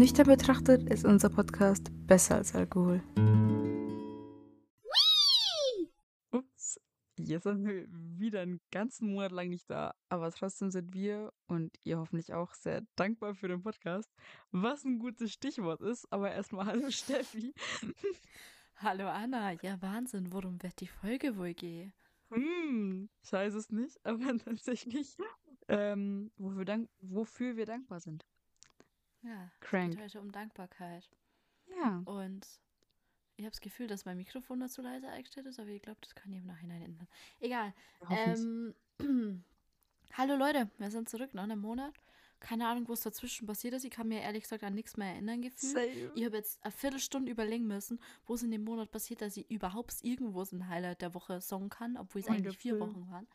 Nüchtern betrachtet ist unser Podcast besser als Alkohol. Ups, jetzt sind wir wieder einen ganzen Monat lang nicht da, aber trotzdem sind wir und ihr hoffentlich auch sehr dankbar für den Podcast, was ein gutes Stichwort ist. Aber erstmal hallo Steffi. Hallo Anna, ja Wahnsinn, worum wird die Folge wohl gehen? Hm, ich weiß es nicht, aber tatsächlich, ähm, wofür, dank wofür wir dankbar sind. Ja, Crank. es geht heute um Dankbarkeit. Ja. Und ich habe das Gefühl, dass mein Mikrofon dazu leise eingestellt ist, aber ich glaube, das kann ich im Nachhinein ändern. Egal. Ähm, Hallo Leute, wir sind zurück nach einem Monat. Keine Ahnung, was dazwischen passiert ist. Ich kann mir ehrlich gesagt an nichts mehr erinnern gefühlt. Same. Ich habe jetzt eine Viertelstunde überlegen müssen, wo es in dem Monat passiert, dass ich überhaupt irgendwo so ein Highlight der Woche sagen kann, obwohl es eigentlich vier. Wochen waren.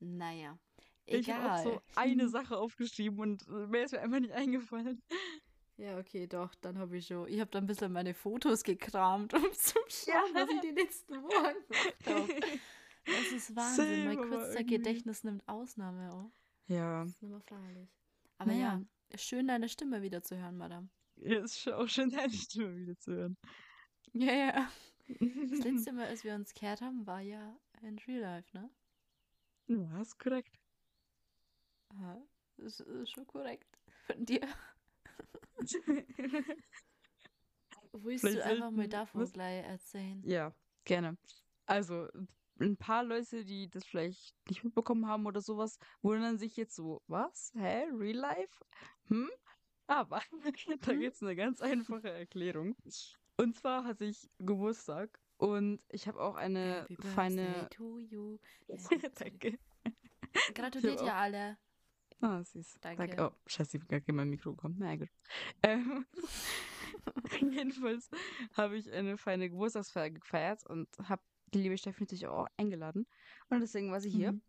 Naja, Ich habe egal. so eine Sache aufgeschrieben und äh, mir ist mir einfach nicht eingefallen. Ja, okay, doch, dann habe ich schon. Ich habe dann ein bisschen meine Fotos gekramt, um zu schauen, was ich die letzten Wochen gemacht habe. Das ist Wahnsinn. mein Same, aber kurzer Gedächtnis nimmt Ausnahme. Oh. Ja, Das ist nicht mehr feierlich. Aber Naja. ja, schön deine Stimme wieder zu hören, Madame. ja, ist auch schön, deine Stimme wieder zu hören. Ja, ja. Das letzte Mal, als wir uns gehört haben, war ja in Real Life, ne? Ja, ist korrekt. Aha. Das ist schon korrekt. Von dir. Willst Vielleicht du einfach mal davon was? gleich erzählen? Ja, gerne. Also, ein paar Leute, die das vielleicht nicht mitbekommen haben oder sowas, wundern sich jetzt so, was? Hä? Real Life? Hm? Aber da Hm? gibt's eine ganz einfache Erklärung. Und zwar hatte ich Geburtstag und ich habe auch eine Happy feine. To you. Danke. Gratuliert ihr alle. Ah, süß. Danke. Oh, scheiße, ich hab gar kein mein Mikro bekommen. Na gut. Ähm, jedenfalls habe ich eine feine Geburtstagsfeier gefeiert und habe die liebe Steffi natürlich auch eingeladen. Und deswegen war sie hier Mhm.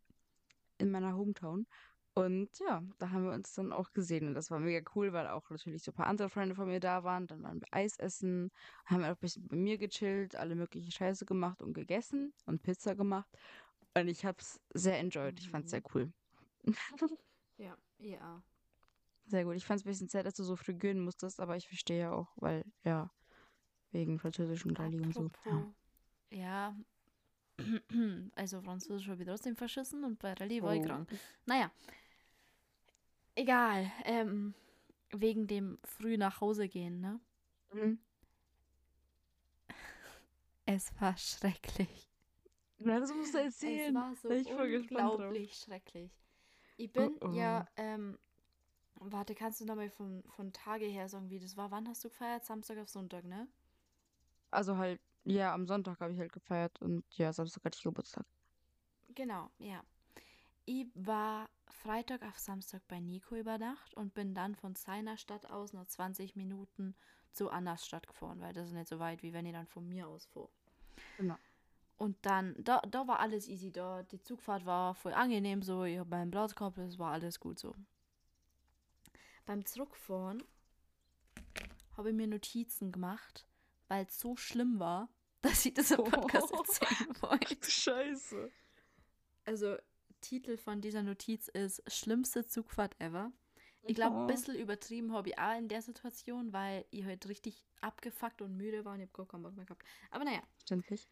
in meiner Hometown. Und ja, da haben wir uns dann auch gesehen. Und das war mega cool, weil auch natürlich so ein paar andere Freunde von mir da waren. Dann waren wir Eis essen, haben auch ein bisschen bei mir gechillt, alle mögliche Scheiße gemacht und gegessen und Pizza gemacht. Und ich habe es sehr enjoyed. Ich fand es sehr cool. Ja, ja. Sehr gut. Ich fand es ein bisschen sad, dass du so früh gehen musstest, aber ich verstehe ja auch, weil, ja, wegen französischen Rallye und so. Apropos, ja. Also Französisch habe ich trotzdem verschissen und bei Rallye war ich Oh. krank. Naja. Egal. Ähm, wegen dem früh nach Hause gehen, ne? Mhm. Es war schrecklich. Na, das musst du Es erzählen. war so ich unglaublich schrecklich. Ich bin Oh, oh. ja, ähm, warte, kannst du nochmal von, von Tage her sagen, wie das war? Wann hast du gefeiert? Samstag auf Sonntag, ne? Also halt, ja, am Sonntag habe ich halt gefeiert und ja, Samstag hatte ich Geburtstag. Genau, ja. Ich war Freitag auf Samstag bei Nico über Nacht und bin dann von seiner Stadt aus noch 20 Minuten zu Annas Stadt gefahren, weil das ist nicht so weit, wie wenn ich dann von mir aus fuhr. Genau. Und dann, da, da war alles easy, da die Zugfahrt war voll angenehm so, ich habe meinen Platz gehabt, es war alles gut so. Beim Zurückfahren habe ich mir Notizen gemacht, weil es so schlimm war, dass ich das im Podcast Oh. erzählen wollte. Scheiße. Also, Titel von dieser Notiz ist Schlimmste Zugfahrt ever. Ich glaube, ein bisschen übertrieben habe ich auch in der Situation, weil ich halt richtig abgefuckt und müde war und ich habe gar keinen Bock mehr gehabt. Aber naja, Verständlich.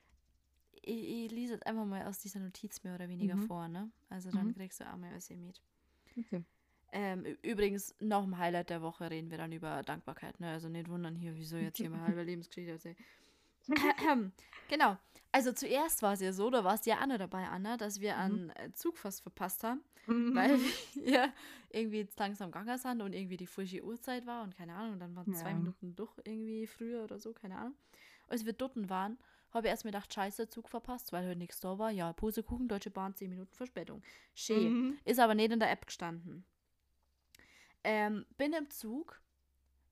Ich, ich lese jetzt einfach mal aus dieser Notiz mehr oder weniger Mhm. vor, ne? Also dann Mhm. kriegst du auch mal alles hier mit. Okay. Ähm, übrigens, noch im Highlight der Woche reden wir dann über Dankbarkeit, ne? Also nicht wundern hier, wieso jetzt hier mal halbe Lebensgeschichte erzählen. genau. Also zuerst war es ja so, da warst du ja Anna dabei, Anna, dass wir Mhm. einen Zug fast verpasst haben, weil wir irgendwie jetzt langsam gegangen sind und irgendwie die falsche Uhrzeit war und keine Ahnung, und dann waren zwei Ja. Minuten doch irgendwie früher oder so, keine Ahnung. Als wir dort waren, habe ich erst mir gedacht, scheiße, Zug verpasst, weil heute nichts da war. Ja, Pusekuchen, Deutsche Bahn, 10 Minuten Verspätung. Schön. Mhm. Ist aber nicht in der App gestanden. Ähm, bin im Zug.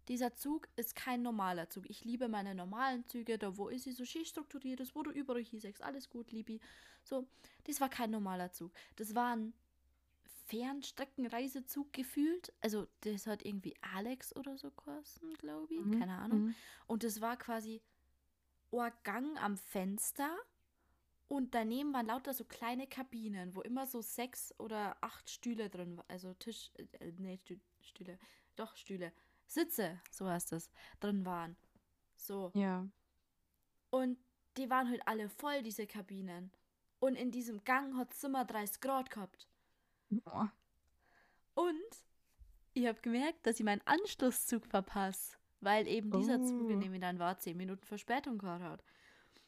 Dieser Zug ist kein normaler Zug. Ich liebe meine normalen Züge, da wo ist sie so schön strukturiert ist, wo du überall hier sagst, alles gut, Libi. So, das war kein normaler Zug. Das war ein Fernstreckenreisezug gefühlt. Also, das hat irgendwie Alex oder so kosten, glaube ich. Mhm, Keine Ahnung. mhm. Und das war quasi ein Gang am Fenster Und daneben waren lauter so kleine Kabinen, wo immer so sechs oder acht Stühle drin waren. Also Tisch, äh, nee, Stü Stühle, doch Stühle. Sitze, so heißt es, drin waren. So. Ja. Und die waren halt alle voll, diese Kabinen. Und in diesem Gang hat es immer 30 Grad gehabt. Oh. Und ich habe gemerkt, dass ich meinen Anschlusszug verpasse, weil eben dieser Zug, Oh. in dem ich dann war, 10 Minuten Verspätung gehabt hat.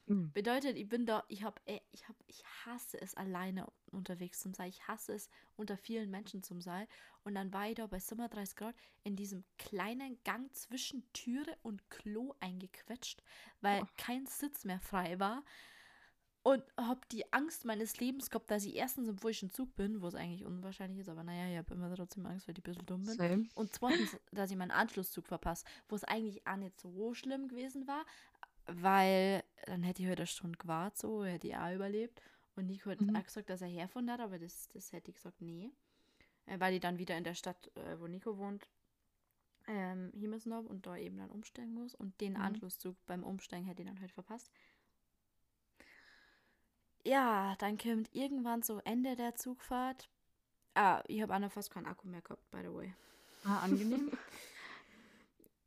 Mhm. Bedeutet, ich bin da, ich habe, ich habe, ich hasse es alleine unterwegs zu sein. Ich hasse es unter vielen Menschen zu sein. Und dann war ich da bei Sommer 30 Grad in diesem kleinen Gang zwischen Türe und Klo eingequetscht, weil Oh. kein Sitz mehr frei war. Und habe die Angst meines Lebens gehabt, dass ich erstens im falschen Zug bin, wo es eigentlich unwahrscheinlich ist, aber naja, ich habe immer trotzdem Angst, weil ich ein bisschen dumm bin. Same. Und zweitens, dass ich meinen Anschlusszug verpasse, wo es eigentlich auch nicht so schlimm gewesen war, weil dann hätte ich heute eine Stunde gewartet, so hätte ich auch überlebt. Und Nico hat Mhm. auch gesagt, dass er hergefunden hat, aber das, das hätte ich gesagt, nee. Äh, Weil ich dann wieder in der Stadt, äh, wo Nico wohnt, ähm, hier müssen habe und da eben dann umsteigen muss. Und den Mhm. Anschlusszug beim Umsteigen hätte ich dann halt verpasst. Ja, dann kommt irgendwann so Ende der Zugfahrt. Ah, ich habe auch noch fast keinen Akku mehr gehabt, by the way. Ah, angenehm.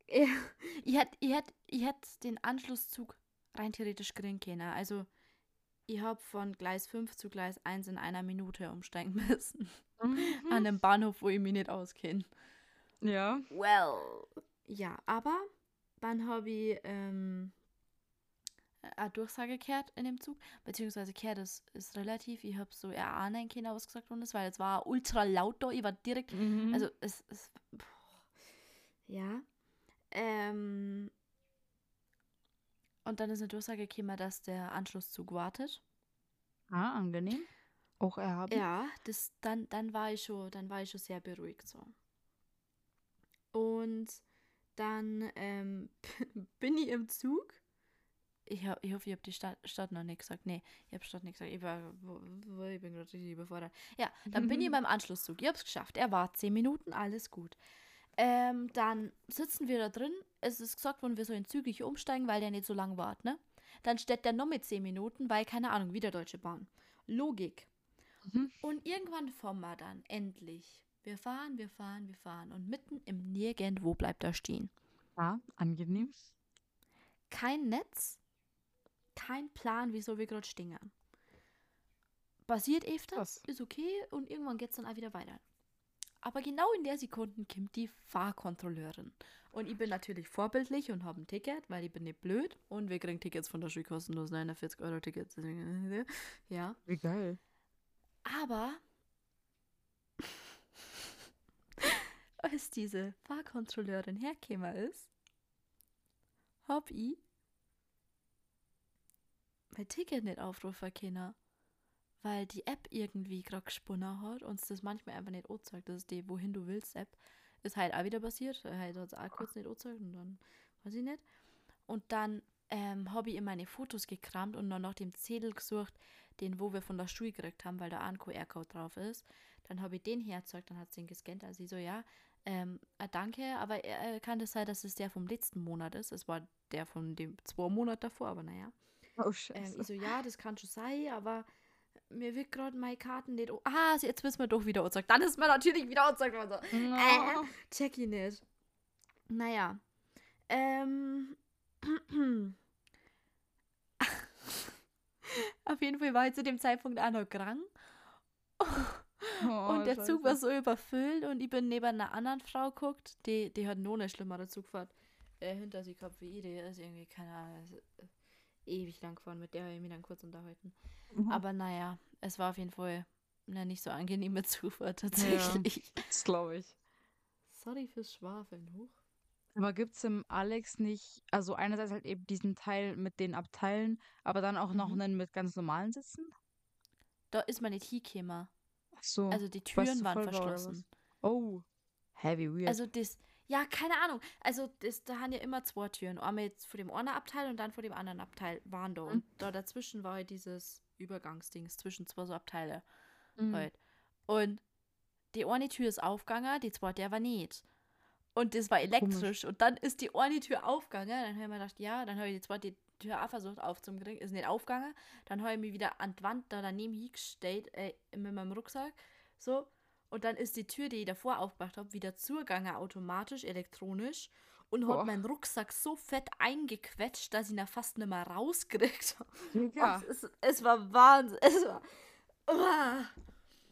Ich hätte ich hätt, ich hätt den Anschlusszug rein theoretisch kriegen können. Also, ich habe von Gleis 5 zu Gleis 1 in einer Minute umsteigen müssen. An Mhm. einem Bahnhof, wo ich mich nicht auskenne. Ja. Well. Ja, aber dann habe ich ähm, eine Durchsage gehört in dem Zug. Beziehungsweise gehört ist, ist relativ. Ich habe so erahnen können, was gesagt worden ist, weil es war ultra laut da. Ich war direkt Mhm. also es ist. Ja. Ähm, und dann ist eine Durchsage gekommen, dass der Anschlusszug wartet. ah, angenehm. Auch erhaben. Ja, das, dann, dann war ich schon, dann war ich schon sehr beruhigt so. Und dann ähm, bin ich im Zug. Ich, hab, ich hoffe, ich habe die Stadt, Stadt noch nicht gesagt. Nee, ich habe Stadt nicht gesagt. Ich, war, ich bin gerade richtig überfordert. Ja, dann bin ich beim Anschlusszug. Ich habe es geschafft. Er war zehn Minuten, alles gut. Ähm, dann sitzen wir da drin. Es ist gesagt worden, wir sollen zügig umsteigen, weil der nicht so lang wart, ne? Dann steht der noch mit zehn Minuten, weil, keine Ahnung, wieder Deutsche Bahn. Logik. Mhm. Und irgendwann fahren wir dann endlich. Wir fahren, wir fahren, wir fahren. Und mitten im Nirgendwo bleibt er stehen. Ah, angenehm. Kein Netz, kein Plan, wieso wir gerade stehen. Passiert öfter, Krass. ist okay und irgendwann geht es dann auch wieder weiter. Aber genau in der Sekunde kommt die Fahrkontrolleurin. Und ich bin natürlich vorbildlich und habe ein Ticket, weil ich bin nicht blöd. Und wir kriegen Tickets von der Schule kostenlos, 49 Euro Tickets. Ja. Wie geil. Aber als diese Fahrkontrolleurin hergekommen ist, hab ich mein Ticket nicht aufrufen können, weil die App irgendwie gerade gesponnen hat und es das manchmal einfach nicht anzeigt. Das ist die Wohin du willst App. Ist halt auch wieder passiert. Halt hat es auch kurz nicht angezeigt und dann weiß ich nicht. Und dann ähm, habe ich in meine Fotos gekramt und dann nach dem Zettel gesucht, den, wo wir von der Schule gekriegt haben, weil da ein QR-Code drauf ist. Dann habe ich den herzeugt, dann hat sie ihn gescannt. Also ich so, ja, ähm, äh, danke, aber äh, kann das sein, dass es der vom letzten Monat ist? Es war der von dem zwei Monat davor, aber naja. Oh, Ähm, scheiße. ich so, ja, das kann schon sein, aber mir wird gerade meine Karten nicht. Oh, ah, jetzt wissen wir doch wieder angezeigt. Dann ist mir natürlich wieder angezeigt worden. So. No. Äh, check ich nicht. Naja. Ähm. Auf jeden Fall war ich zu dem Zeitpunkt auch noch krank. Oh, und der Zug war scheiße. so überfüllt und ich bin neben einer anderen Frau geguckt, die, die hat noch eine schlimmere Zugfahrt äh, hinter sich gehabt wie ich. Die ist irgendwie, keine Ahnung, ist, äh, ewig lang gefahren. Mit der habe ich mich dann kurz unterhalten. Mhm. Aber naja, es war auf jeden Fall eine nicht so angenehme Zufahrt tatsächlich. Das glaube ich. Sorry fürs Schwafeln. Huch. Aber gibt es im Alex nicht, also einerseits halt eben diesen Teil mit den Abteilen, aber dann auch noch Mhm. einen mit ganz normalen Sitzen? Da ist man nicht hingekommen. Ach so. Also die Türen waren verschlossen. Oh. Heavy weird. Also das, ja, keine Ahnung. Also das, da haben ja immer zwei Türen. Einmal jetzt vor dem einen Abteil und dann vor dem anderen Abteil waren da. Mhm. Und da dazwischen war halt dieses Übergangsdings zwischen zwei so Abteile Mhm. halt. Und die eine Tür ist aufgegangen, die zweite aber nicht. Und das war elektrisch. Und dann ist die eine Tür aufgegangen. Dann habe ich mir gedacht, ja, dann habe ich die zweite Tür auch versucht aufzukriegen, ist nicht aufgegangen. Dann habe ich mich wieder an die Wand da daneben hingestellt, äh, mit meinem Rucksack. So. Und dann ist die Tür, die ich davor aufgemacht habe, wieder zugegangen, automatisch, elektronisch. Und hat meinen Rucksack so fett eingequetscht, dass ich ihn fast nicht mehr rausgekriegt habe. Ja, Es, es war Wahnsinn. Es war. Uah.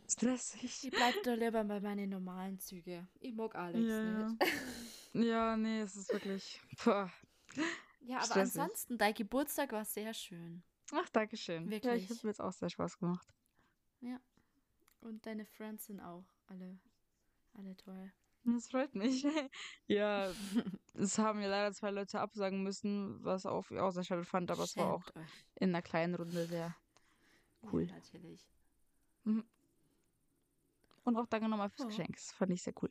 stressig. Ich bleib da lieber bei meinen normalen Zügen. Ich mag Alex Ja, ja. nicht. Ja, nee, es ist wirklich. Boah. Ja, aber Stressig. ansonsten, dein Geburtstag war sehr schön. Ach, danke schön. Ja, Wirklich. ich habe mir jetzt auch sehr Spaß gemacht. Und deine Friends sind auch alle, alle toll. Das freut mich. ja, es haben ja leider zwei Leute absagen müssen, was auch, sehr schade fand, aber es war auch euch. in einer kleinen Runde sehr cool. Ja, natürlich. Und auch danke nochmal fürs Oh. Geschenk. Das fand ich sehr cool.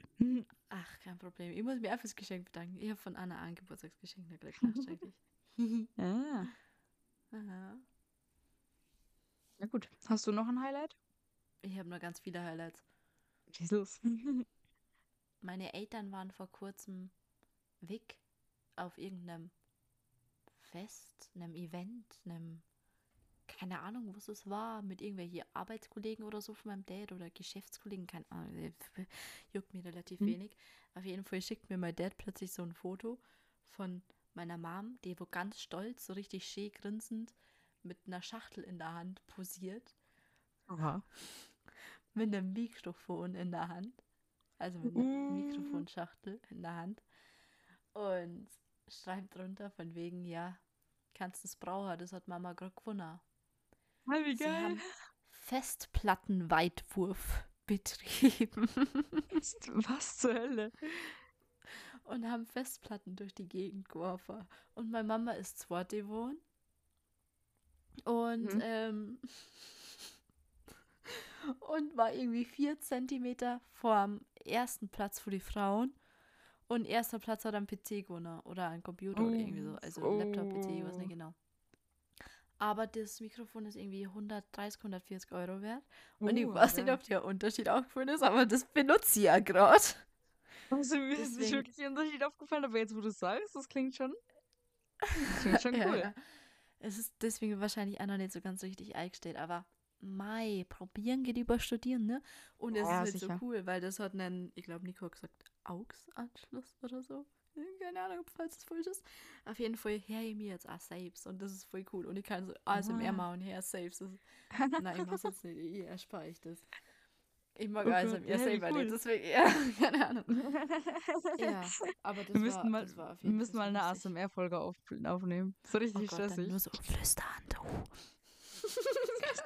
Ach, kein Problem. Ich muss mir auch fürs Geschenk bedanken. Ich habe von Anna ein Geburtstagsgeschenk gekriegt, nachträglich. ja. Aha. Na gut. Hast du noch ein Highlight? Ich habe nur ganz viele Highlights. Los. Meine Eltern waren vor kurzem weg auf irgendeinem Fest, einem Event, einem, keine Ahnung, was es war, mit irgendwelchen Arbeitskollegen oder so von meinem Dad oder Geschäftskollegen, keine Ahnung, juckt mir relativ Hm. wenig. Auf jeden Fall schickt mir mein Dad plötzlich so ein Foto von meiner Mom, die wo ganz stolz, so richtig schön grinsend mit einer Schachtel in der Hand posiert Aha. Mit einem Mikrofon in der Hand. Also mit einer Mm. Mikrofonschachtel in der Hand. Und schreibt drunter von wegen, ja, kannst du es brauchen, das hat Mama gerade gewonnen. Hi, wie Sie geil. haben Festplattenweitwurf betrieben Was, zur Hölle? und haben Festplatten durch die Gegend geworfen. Und meine Mama ist zwar gewohnt und Mhm. ähm, und war irgendwie vier Zentimeter vorm ersten Platz für die Frauen. Und erster Platz hat ein PC gewonnen oder ein Computer oder irgendwie so. Also ein Laptop, PC, ich weiß nicht Oh. genau. Aber das Mikrofon ist irgendwie 130, 140 Euro wert. Und ich Oh, weiß nicht, ja. ob der Unterschied aufgefallen ist, aber das benutze ich ja gerade. Also mir ist nicht Deswegen- wirklich ein Unterschied aufgefallen, aber jetzt, wo du es sagst, das klingt schon. Das klingt schon Ja, cool. ja. Es ist deswegen wahrscheinlich auch noch nicht so ganz richtig eingestellt, aber Mai, probieren geht über studieren, ne? Und es Ja, ist halt sicher. so cool, weil das hat einen, ich glaube, Nico hat gesagt, AUX-Anschluss oder so. Keine Ahnung, falls es falsch ist. Auf jeden Fall her ich mir jetzt auch Saves und das ist voll cool. Und ich kann so ASMR Ah. machen, her Saves. Das, nein, ich mach's jetzt nicht, ich erspare ich das. Ich mag Oh Gott, ASMR ja, selber cool. nicht, deswegen, ja, keine Ahnung. Ja, aber das wir müssten war, mal, das war auf wir jeden müssen Fall mal eine. ASMR-Folge auf, aufnehmen. So richtig Oh Gott, dann stressig. nur so flüstern, du.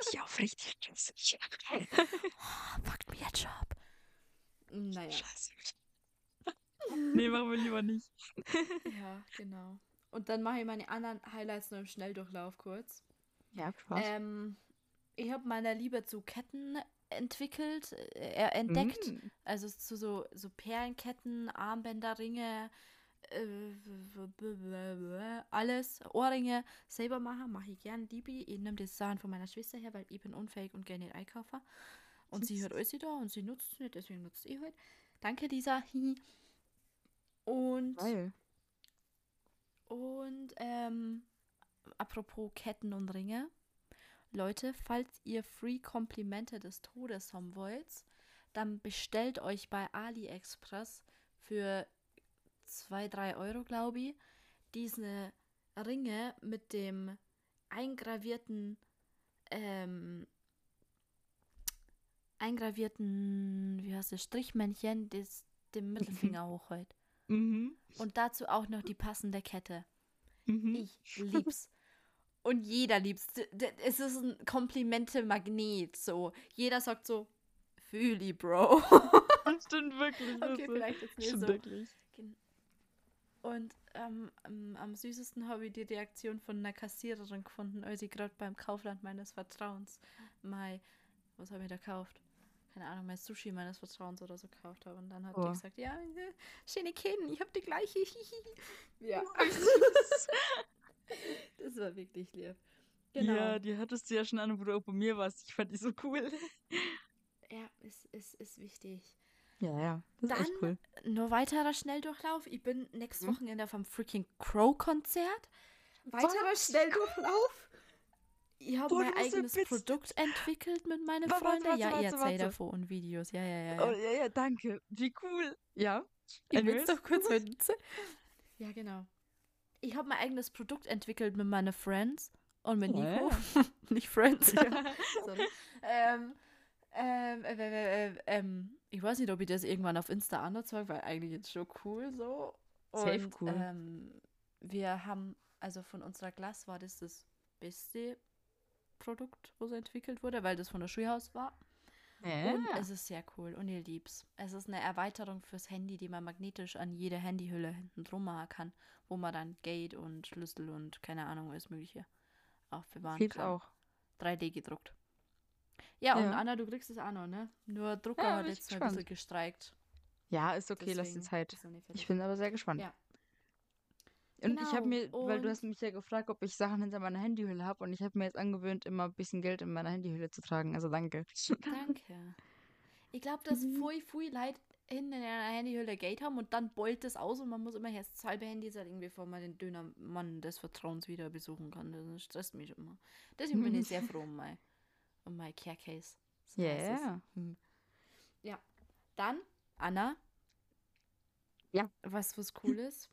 Richtig auf, richtig stressig. Oh, fuckt mir jetzt schon ab. Naja, Scheiße. nee, machen wir lieber nicht. ja, genau. Und dann mache ich meine anderen Highlights nur im Schnelldurchlauf kurz. Ja, Spaß. Ähm, ich habe meine Liebe zu Ketten entwickelt, äh, entdeckt. Mm. Also zu so, so Perlenketten, Armbänder, Ringe, alles, Ohrringe selber machen, mache ich gern, liebe ich. Ich nehme die Sachen von meiner Schwester her, weil ich bin unfähig und gerne nicht einkaufen. Und sie hört alles da und sie nutzt es nicht, deswegen nutzt ihr halt. Danke, Lisa. Und, Geil. und ähm, apropos Ketten und Ringe. Leute, falls ihr Free Komplimente des Todes haben wollt, dann bestellt euch bei AliExpress für 2, 3 Euro, glaube ich, diese Ringe mit dem eingravierten, ähm, eingravierten, wie heißt das, Strichmännchen, das dem Mittelfinger hochhält. Mhm. Und dazu auch noch die passende Kette. Mhm. Ich lieb's. Und jeder d- Es ist ein Komplimente-Magnet. So. Jeder sagt so, fühli, Bro. Stimmt wirklich. okay, vielleicht jetzt nicht stimmt so. wirklich. Und ähm, am, süßesten habe ich die Reaktion von einer Kassiererin gefunden, als ich gerade beim Kaufland meines Vertrauens mein, was habe ich da gekauft? Keine Ahnung, mein Sushi meines Vertrauens oder so gekauft habe. Und dann hat Oh. die gesagt, ja, äh, schöne Kinn, ich habe die gleiche. ja. das war wirklich lieb. Genau. Ja, die hattest du ja schon an, wo du auch bei mir warst. Ich fand die so cool. Ja, ist, ist, ist wichtig. Ja, ja. Das ist echt Dann- cool. Nur weiterer Schnelldurchlauf. Ich bin nächstes Mhm. Wochenende vom freaking Crow-Konzert. Weiterer Was? Schnelldurchlauf. Ich habe mein eigenes Produkt entwickelt mit meinen Warte, Freunden. warte, ja, warte, ihr erzählt davon und Videos. Ja, ja, ja. Oh, ja. ja, ja, danke. Wie cool. Ja. Ich will Anyways. doch kurz hören. Ja, genau. Ich habe mein eigenes Produkt entwickelt mit meinen Friends und mit Nico. Nicht Friends. Ähm, ähm, äh, äh, äh, ähm, ich weiß nicht, ob ich das irgendwann auf Insta anzeige, weil eigentlich ist schon cool so. Safe Und, cool. Ähm, wir haben, also von unserer Glas war das das beste Produkt, wo es entwickelt wurde, weil das von der Schulhaus war. Ja. Und es ist sehr cool und ihr liebt's. Es ist eine Erweiterung fürs Handy, die man magnetisch an jede Handyhülle hinten drum machen kann, wo man dann Gate und Schlüssel und keine Ahnung, alles Mögliche aufbewahren Gibt's kann. auch. 3D gedruckt. Ja, und. Anna, du kriegst es auch noch, ne? Nur Drucker Ja, hat jetzt ein bisschen gestreikt. Ja, ist okay, lass die deswegen Zeit. Ich bin aber sehr gespannt. Ja. Und ich habe mir, Genau, weil du und- hast mich ja gefragt, ob ich Sachen hinter meiner Handyhülle habe und ich habe mir jetzt angewöhnt, immer ein bisschen Geld in meiner Handyhülle zu tragen. Also danke. Danke. Ich glaube, dass voll viel Leute hinten in einer Handyhülle Gate haben und dann beult es aus und man muss immer erst zwei Handys halten, bevor man den Dönermann des Vertrauens wieder besuchen kann. Das stresst mich immer. Deswegen bin ich sehr froh mein, um mein Care Case. So Ja. heißt es. Hm. Dann, Anna. Ja. Was was cool ist.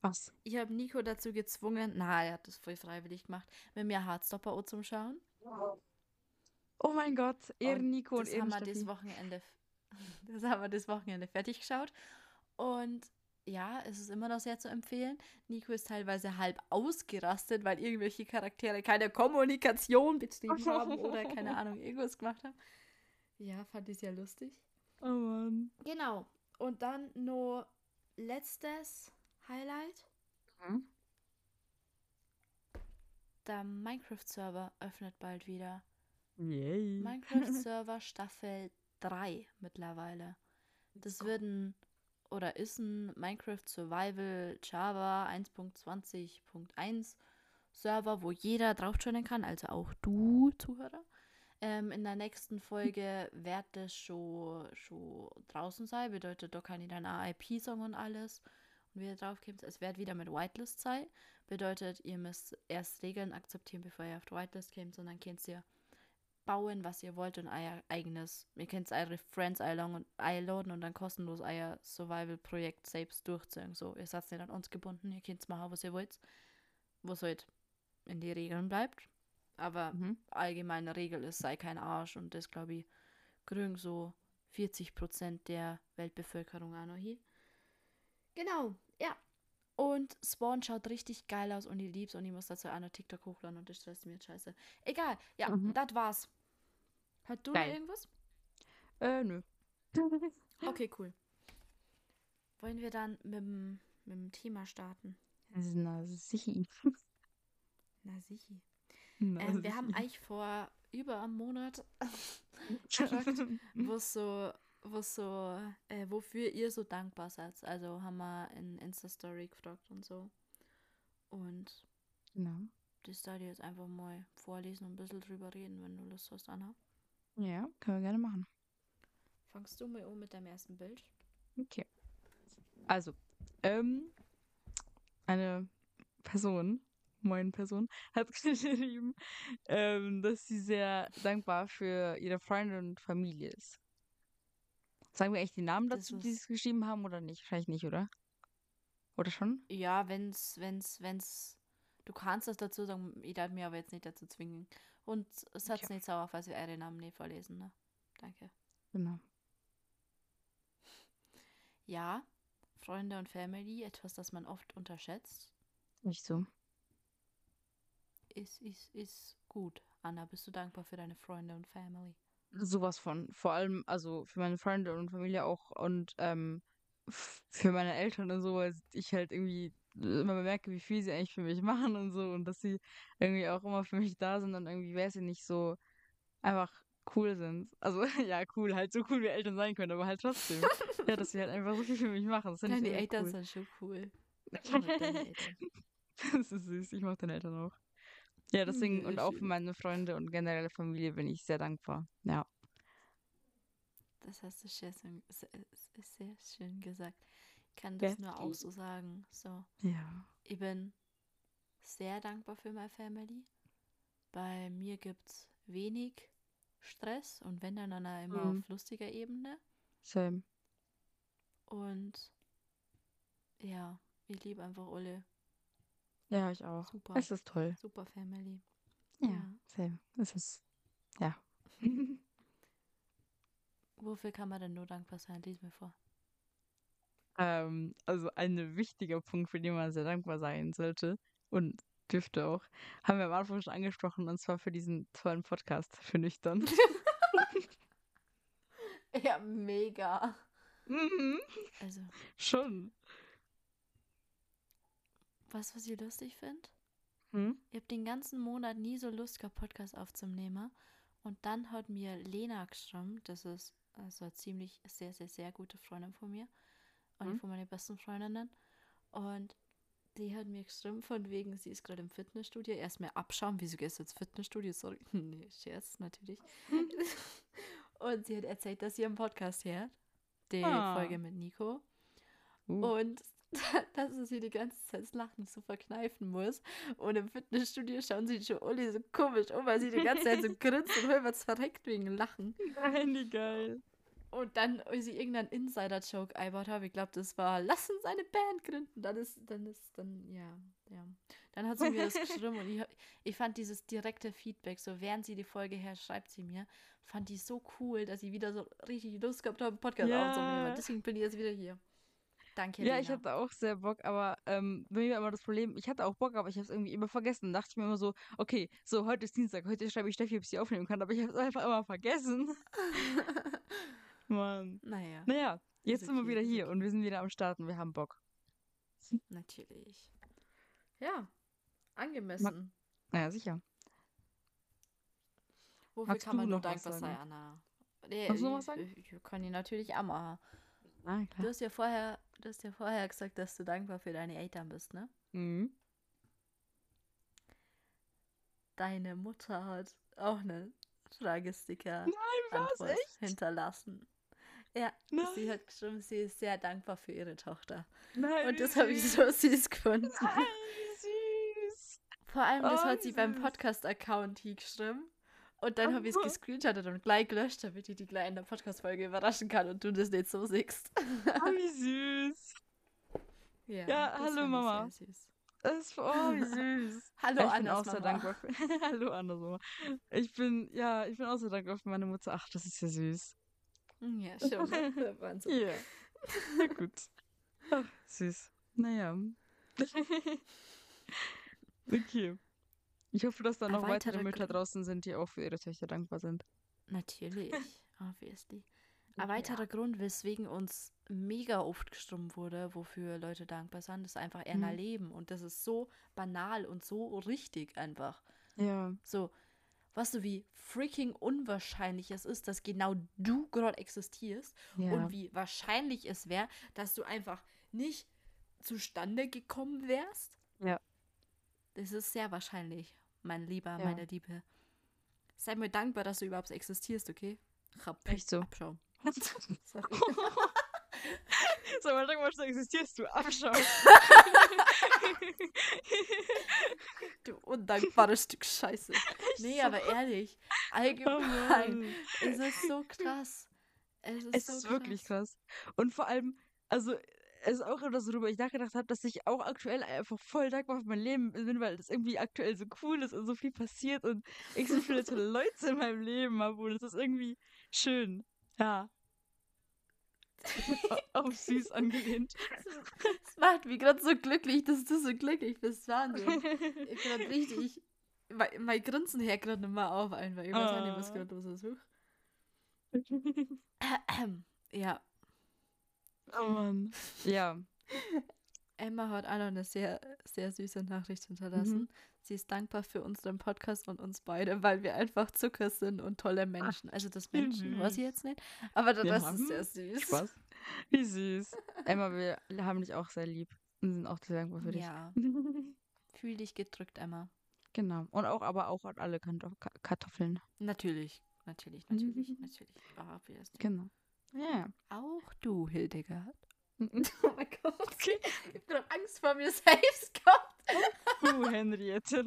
Was? Ich habe Nico dazu gezwungen, na, er hat das voll freiwillig gemacht, mit mir Hardstopper auch zum Schauen. Oh mein Gott, Ehren Und Nico und das haben wir Ehren das. Wochenende, das haben wir das Wochenende fertig geschaut. Und ja, es ist immer noch sehr zu empfehlen. Nico ist teilweise halb ausgerastet, weil irgendwelche Charaktere keine Kommunikation betrieben haben oder keine Ahnung, irgendwas gemacht haben. Ja, fand ich sehr lustig. Oh Mann. Genau. Und dann nur letztes Highlight. Mhm. Der Minecraft-Server öffnet bald wieder. Yay. Minecraft-Server Staffel 3 mittlerweile. Das wird ein oder ist ein Minecraft Survival Java 1.20.1 Server, wo jeder drauf joinen kann, also auch du, Zuhörer. Ähm, in der nächsten Folge wird das schon, schon draußen sein, bedeutet, da kann ich dann auch IP sagen und alles. Und wie ihr drauf kommt, es wird wieder mit Whitelist sein, bedeutet, ihr müsst erst Regeln akzeptieren, bevor ihr auf die Whitelist kommt, sondern könnt ihr bauen, was ihr wollt und euer eigenes. Ihr könnt eure Friends einladen und, dann kostenlos euer Survival-Projekt selbst durchziehen. So, ihr seid nicht an uns gebunden, ihr könnt machen, was ihr wollt, was halt in die Regeln bleibt. Aber Mhm. allgemeine Regel ist, sei kein Arsch und das, glaube ich, kriegen so 40% der Weltbevölkerung auch noch hier. Genau, ja. Und Spawn schaut richtig geil aus und ich lieb's und ich muss dazu auch noch TikTok hochladen und das stresst mir jetzt scheiße. Egal, ja, Mhm. das war's. Hat du noch Geil. irgendwas? Äh, nö. Okay, cool. Wollen wir dann mit dem, mit dem Thema starten? Na, sichi. Na sicher. Na, Ähm, wir haben sichi. eigentlich vor über einem Monat gefragt, wo so, wo so, äh, wofür ihr so dankbar seid. Also haben wir in Insta-Story gefragt und so. Und Genau. das da dir jetzt einfach mal vorlesen und ein bisschen drüber reden, wenn du Lust hast, Anna. Ja, können wir gerne machen. Fangst du mal um mit deinem ersten Bild? Okay. Also, ähm, eine Person, meine Person, hat geschrieben, ähm, dass sie sehr dankbar für ihre Freunde und Familie ist. Sagen wir echt die Namen dazu, die es geschrieben haben oder nicht? Wahrscheinlich nicht, oder? Oder schon? Ja, wenn's, wenn's, wenn's, du kannst das dazu sagen, ich darf mir aber jetzt nicht dazu zwingen. Und seid Okay. nicht sauer, falls wir eure Namen nicht vorlesen, ne? Danke. Genau. Ja, Freunde und Family, etwas, das man oft unterschätzt, Nicht so. ist, ist, ist gut. Anna, bist du dankbar für deine Freunde und Family? Sowas von. Vor allem, also für meine Freunde und Familie auch und ähm, für meine Eltern und so, weil ich halt irgendwie immer bemerke, wie viel sie eigentlich für mich machen und so und dass sie irgendwie auch immer für mich da sind und irgendwie, weiß ich nicht, so einfach cool sind. Also ja, cool, halt so cool wie Eltern sein können, aber halt trotzdem. ja, dass sie halt einfach so viel für mich machen. Das Deine sehr Eltern cool. sind schon cool. Das ist süß, ich mag deine Eltern auch. Ja, deswegen Sehr und auch für meine Freunde und generelle Familie bin ich sehr dankbar. Ja. Das hast du sehr, sehr schön gesagt. Ich kann das nur auch so sagen. So, Ja. ich bin sehr dankbar für meine Family. Bei mir gibt es wenig Stress und wenn dann, dann immer Mhm. auf lustiger Ebene. Same. Und ja, ich liebe einfach alle. Ja, ich auch. Super. Es ist toll. Super Family. Ja, Ja. same. Es ist, ja. Wofür kann man denn nur dankbar sein? Lies mir vor. Ähm, also ein wichtiger Punkt, für den man sehr dankbar sein sollte und dürfte auch, haben wir am Anfang schon angesprochen, und zwar für diesen tollen Podcast für nüchtern. Ja, mega. mhm. Also, Schon. was, was ich lustig finde? Hm? Ich habe den ganzen Monat nie so Lust gehabt, Podcast aufzunehmen. Und dann hat mir Lena geschrieben, das ist also eine ziemlich sehr, sehr, sehr gute Freundin von mir. Eine Mhm. von meinen besten Freundinnen. Und die hat mir geschrieben, von wegen, sie ist gerade im Fitnessstudio. Erst mal abschauen, wieso gehst du ins Fitnessstudio? Sorry. nee, Scherz, natürlich. Und sie hat erzählt, dass sie einen Podcast hört. Die Ah. Folge mit Nico. Uh. Und dass sie sich die ganze Zeit Lachen so verkneifen muss. Und im Fitnessstudio schauen sie schon alle so komisch um, weil sie die ganze Zeit so grinst und halbwegs verreckt wegen Lachen. Nein, wie geil. Und dann, als ich irgendeinen Insider-Joke einbaut habe, ich glaube, das war, lass uns eine Band gründen. Dann ist, dann ist, dann, ja, ja. Dann hat sie mir das geschrieben und ich, hab- ich fand dieses direkte Feedback, so während sie die Folge her schreibt sie mir, fand ich so cool, dass ich wieder so richtig Lust gehabt habe, einen Podcast Ja. aufzunehmen. Deswegen bin ich jetzt wieder hier. Danke, Ja, Lena. ich hatte auch sehr Bock, aber ähm, bei mir war immer das Problem, ich hatte auch Bock, aber ich habe es irgendwie immer vergessen. Dachte ich mir immer so, okay, so heute ist Dienstag, heute schreibe ich Steffi, ob ich sie aufnehmen kann, aber ich habe es einfach immer vergessen. Mann. naja, Naja, jetzt Ist sind wir wieder hier und wir sind wieder am Starten, wir haben Bock. natürlich. Ja, angemessen. Naja, sicher. Wofür Magst kann man nur was dankbar sein, sagen? Anna? Nee, Magst du noch was sagen? Ich, ich kann die natürlich machen. Ah, Du hast ja vorher, du hast ja vorher gesagt, dass du dankbar für deine Eltern bist, ne? Mhm. Deine Mutter hat auch einen Fragesticker was? Antwort Echt? hinterlassen. Ja, Nein. sie hat geschrieben, sie ist sehr dankbar für ihre Tochter. Nein, Und das habe ich so süß gefunden. Nein, wie süß. Vor allem, das Oh, hat sie beim süß. Podcast-Account hier geschrieben. Und dann habe ich es gescreenshottet und gleich gelöscht, damit ich die gleich in der Podcast-Folge überraschen kann und du das nicht so siehst. Oh, wie süß. Ja, das hallo, Mama. Sehr süß. Das ist, oh, wie süß. Hallo, Ja, ich bin Annas auch sehr Mama. dankbar für. Hallo, Anna. Ich bin, ja, ich bin auch sehr dankbar für meine Mutter. Ach, das ist ja süß. Hm, Ja, schon. ne? Wahnsinn. Ja. Na gut. Ach, süß. Naja. okay. Ich hoffe, dass da noch weitere Erweitere Mütter draußen sind, die auch für ihre Töchter dankbar sind. Natürlich, obviously. Ein weiterer Grund, weswegen uns mega oft gestimmt wurde, wofür Leute dankbar sind, ist einfach eher Mhm. ein Leben. Und das ist so banal und so richtig einfach. Ja. So, weißt du, wie freaking unwahrscheinlich es ist, dass genau du gerade existierst Ja. und wie wahrscheinlich es wäre, dass du einfach nicht zustande gekommen wärst. Ja. Das ist sehr wahrscheinlich, mein Lieber, Ja. meine Liebe. Sei mir dankbar, dass du überhaupt existierst, okay? Hab Echt so. Abschauen. Sorry. Sag mal, sag mal, du existierst du. Abschau. Du undankbares Stück Scheiße. Nee, aber ehrlich, Oh allgemein, es ist so krass. Es ist, Es so ist wirklich krass. Und vor allem, also, es ist auch etwas, worüber ich nachgedacht habe, dass ich auch aktuell einfach voll dankbar für mein Leben bin, weil das irgendwie aktuell so cool ist und so viel passiert und ich so viele tolle Leute in meinem Leben habe und es ist irgendwie schön. Ja. Auf süß angelehnt. Es macht mich gerade so glücklich, dass du so glücklich bist. Wahnsinn. Ich bin gerade richtig. Mein, mein Grinsen hört gerade nicht mehr auf, einfach. Ich weiß auch nicht, was Ah. gerade los ist. Ja, oh Mann. Ja. Emma hat auch noch eine sehr, sehr süße Nachricht hinterlassen. Mhm. Sie ist dankbar für unseren Podcast und uns beide, weil wir einfach Zucker sind und tolle Menschen. Also das Menschen, weiß ich jetzt nicht. Aber Ja. Rest ist sehr süß. Spaß. Wie süß. Emma, wir haben dich auch sehr lieb und sind auch sehr dankbar für dich. Ja, fühl dich gedrückt, Emma. Genau. Und auch, aber auch an alle Kartoff- Ka- Kartoffeln. Natürlich, natürlich, natürlich, natürlich. Ah, obviously. Genau. Ja. Auch du, Hildegard. Mhm. Oh mein Gott. Ich hab gerade Angst vor mir selbst gehabt. Uh, Henriette.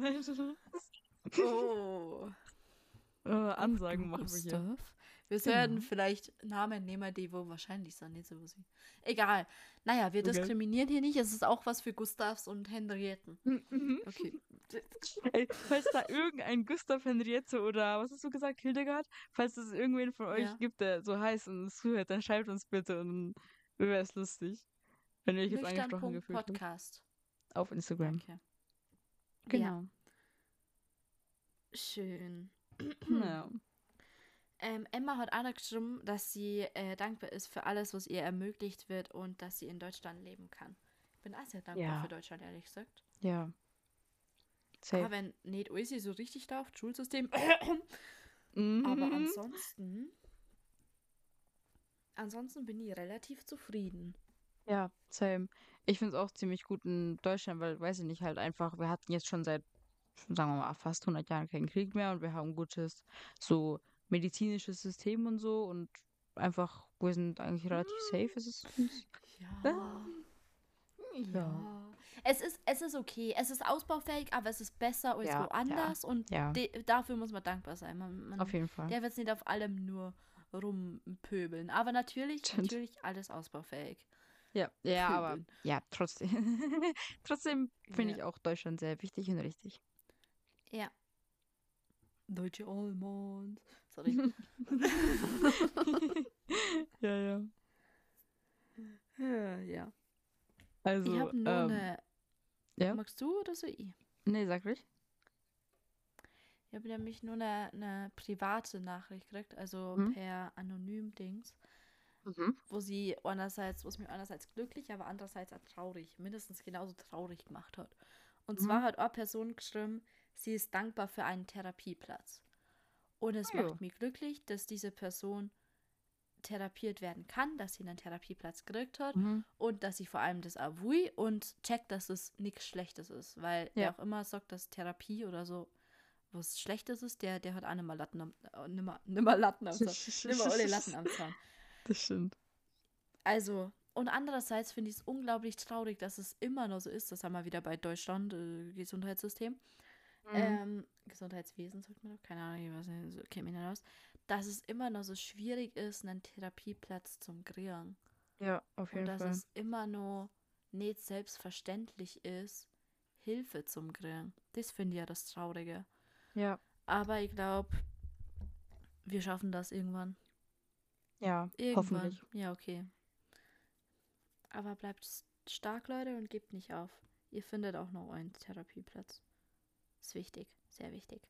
Oh. äh, Ansagen machen wir hier. Wir sollten Genau. vielleicht Namen nehmen, die wo wahrscheinlich sind, nicht so was wie. Egal. Naja, wir Okay. diskriminieren hier nicht. Es ist auch was für Gustavs und Henrietten. Mhm. Okay. Ey, falls da irgendein Gustav Henriette oder was hast du gesagt, Hildegard? Falls es irgendwen von euch Ja. gibt, der so heißt und es zuhört, dann schreibt uns bitte und dann wäre es lustig, wenn ihr euch jetzt angesprochen gefühlt. Podcast. Auf Instagram. Okay. Genau. Schön. Ja. Ähm, Emma hat auch noch geschrieben, dass sie äh, dankbar ist für alles, was ihr ermöglicht wird und dass sie in Deutschland leben kann. Ich bin auch sehr dankbar Ja. für Deutschland, ehrlich gesagt. Ja. Safe. Aber wenn nicht alles so richtig läuft, Schulsystem. Mhm. Aber ansonsten. Ansonsten bin ich relativ zufrieden. Ja, same. Ich finde es auch ziemlich gut in Deutschland, weil, weiß ich nicht, halt einfach, wir hatten jetzt schon seit, sagen wir mal, fast 100 Jahren keinen Krieg mehr und wir haben ein gutes, so medizinisches System und so und einfach, wir sind eigentlich relativ safe. Es ist, Ja. Ja. Es ist, es ist okay. Es ist ausbaufähig, aber es ist besser als Ja, woanders. Und ja. dafür muss man dankbar sein. Man, man, auf jeden Fall. der wird nicht auf allem nur rumpöbeln. Aber natürlich, Stimmt. natürlich alles ausbaufähig. Ja, ja, aber ja, trotzdem. trotzdem finde ich Ja. auch Deutschland sehr wichtig und richtig. Ja. Deutsche Allmanns. Sorry. ja, ja. ja, ja. Also, ich habe nur ähm, eine. ja? Magst du oder so ich? nee, sag ruhig. Ich habe nämlich nur eine, eine private Nachricht gekriegt, also Mhm. per Anonym-Dings, Mhm. wo sie einerseits, wo es mir einerseits glücklich, aber andererseits auch traurig, mindestens genauso traurig gemacht hat. Und Mhm. zwar hat eine Person geschrieben, sie ist dankbar für einen Therapieplatz. Und es ja. macht mich glücklich, dass diese Person therapiert werden kann, dass sie einen Therapieplatz gekriegt hat Mhm. und dass sie vor allem das will und checkt, dass es nichts Schlechtes ist, weil Ja. wer auch immer sagt, dass Therapie oder so was Schlechtes ist, der, der hat auch nimmer Latten am, äh, nimmer, nimmer Latten am Zaun. nimmer alle Latten am Zaun. Das stimmt. Also, und andererseits finde ich es unglaublich traurig, dass es immer noch so ist, das haben wir wieder bei Deutschland, äh, Gesundheitssystem, Mhm. ähm, Gesundheitswesen, sagt man doch, keine Ahnung, ich weiß nicht, so kennt mich nicht aus, dass es immer noch so schwierig ist, einen Therapieplatz zum kriegen. Ja, auf Und jeden dass Fall. es immer noch nicht selbstverständlich ist, Hilfe zum kriegen. Das finde ich ja das Traurige. Ja, Aber ich glaube, wir schaffen das irgendwann. Ja, Irgendwann. hoffentlich. Ja, okay. Aber bleibt stark, Leute, und gebt nicht auf. Ihr findet auch noch einen Therapieplatz. Ist wichtig, sehr wichtig.